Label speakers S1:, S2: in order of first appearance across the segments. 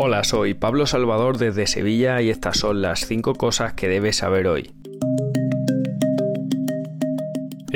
S1: Hola, soy Pablo Salvador desde Sevilla y estas son las 5 cosas que debes saber hoy.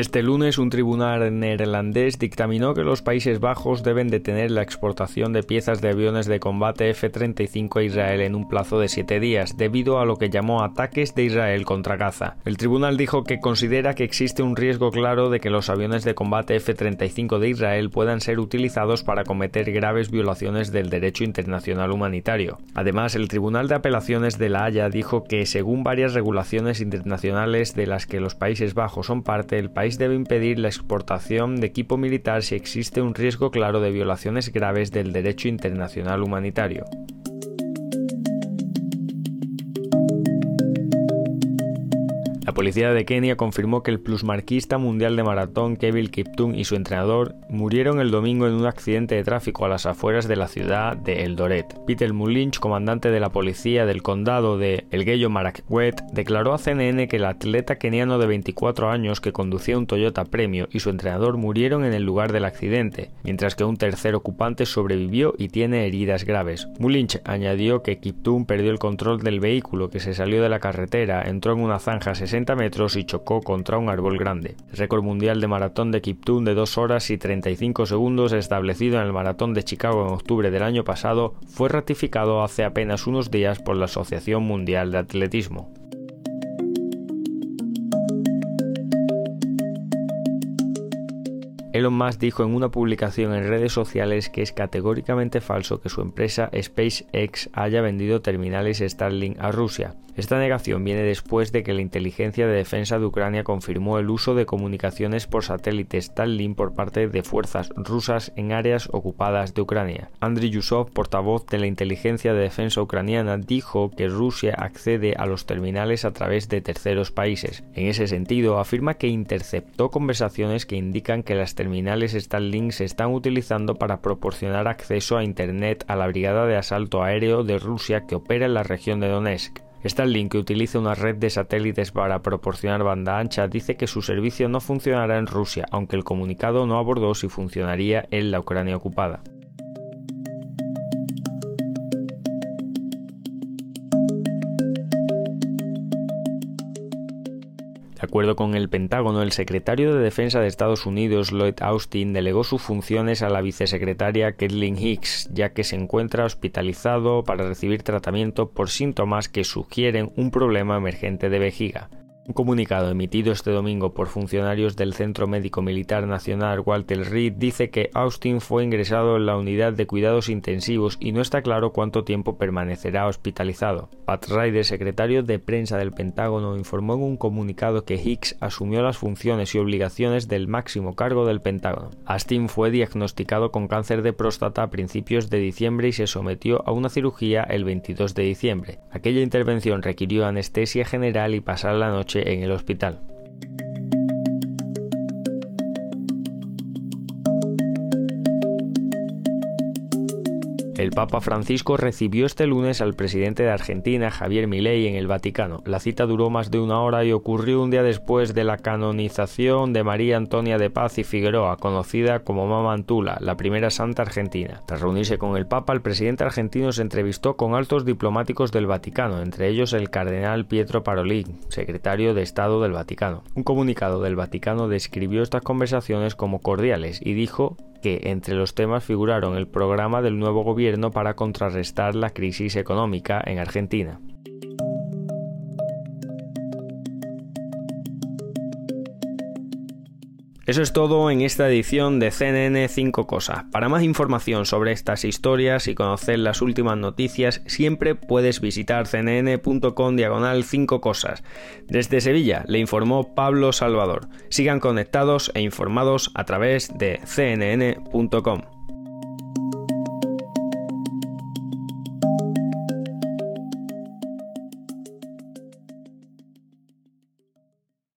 S1: Este lunes un tribunal neerlandés dictaminó que los Países Bajos deben detener la exportación de piezas de aviones de combate F-35 a Israel en un plazo de siete días, debido a lo que llamó ataques de Israel contra Gaza. El tribunal dijo que considera que existe un riesgo claro de que los aviones de combate F-35 de Israel puedan ser utilizados para cometer graves violaciones del derecho internacional humanitario. Además, el Tribunal de Apelaciones de La Haya dijo que, según varias regulaciones internacionales de las que los Países Bajos son parte, el país debe impedir la exportación de equipo militar si existe un riesgo claro de violaciones graves del derecho internacional humanitario. La policía de Kenia confirmó que el plusmarquista mundial de maratón Kevin Kiptum y su entrenador murieron el domingo en un accidente de tráfico a las afueras de la ciudad de Eldoret. Peter Mulinch, comandante de la policía del condado de Elgeyo Marakwet, declaró a CNN que el atleta keniano de 24 años que conducía un Toyota Premio y su entrenador murieron en el lugar del accidente, mientras que un tercer ocupante sobrevivió y tiene heridas graves. Mulinch añadió que Kiptum perdió el control del vehículo que se salió de la carretera, entró en una zanja 60 metros y chocó contra un árbol grande. El récord mundial de maratón de Kiptum de 2 horas y 35 segundos establecido en el maratón de Chicago en octubre del año pasado fue ratificado hace apenas unos días por la Asociación Mundial de Atletismo. Elon Musk dijo en una publicación en redes sociales que es categóricamente falso que su empresa SpaceX haya vendido terminales Starlink a Rusia. Esta negación viene después de que la inteligencia de defensa de Ucrania confirmó el uso de comunicaciones por satélite Starlink por parte de fuerzas rusas en áreas ocupadas de Ucrania. Andriy Yusov, portavoz de la inteligencia de defensa ucraniana, dijo que Rusia accede a los terminales a través de terceros países. En ese sentido, afirma que interceptó conversaciones que indican que las terminales Starlink se están utilizando para proporcionar acceso a Internet a la Brigada de Asalto Aéreo de Rusia que opera en la región de Donetsk. Starlink, que utiliza una red de satélites para proporcionar banda ancha, dice que su servicio no funcionará en Rusia, aunque el comunicado no abordó si funcionaría en la Ucrania ocupada. De acuerdo con el Pentágono, el secretario de Defensa de Estados Unidos, Lloyd Austin, delegó sus funciones a la vicesecretaria Kathleen Hicks, ya que se encuentra hospitalizado para recibir tratamiento por síntomas que sugieren un problema emergente de vejiga. Un comunicado emitido este domingo por funcionarios del Centro Médico Militar Nacional Walter Reed dice que Austin fue ingresado en la unidad de cuidados intensivos y no está claro cuánto tiempo permanecerá hospitalizado. Pat Ryder, secretario de prensa del Pentágono, informó en un comunicado que Hicks asumió las funciones y obligaciones del máximo cargo del Pentágono. Austin fue diagnosticado con cáncer de próstata a principios de diciembre y se sometió a una cirugía el 22 de diciembre. Aquella intervención requirió anestesia general y pasar la en el hospital. El Papa Francisco recibió este lunes al presidente de Argentina, Javier Milei, en el Vaticano. La cita duró más de una hora y ocurrió un día después de la canonización de María Antonia de Paz y Figueroa, conocida como Mama Antula, la primera santa argentina. Tras reunirse con el Papa, el presidente argentino se entrevistó con altos diplomáticos del Vaticano, entre ellos el cardenal Pietro Parolin, secretario de Estado del Vaticano. Un comunicado del Vaticano describió estas conversaciones como cordiales y dijo que entre los temas figuraron el programa del nuevo gobierno para contrarrestar la crisis económica en Argentina. Eso es todo en esta edición de CNN 5 Cosas. Para más información sobre estas historias y conocer las últimas noticias, siempre puedes visitar cnn.com diagonal 5 Cosas. Desde Sevilla le informó Pablo Salvador. Sigan conectados e informados a través de cnn.com.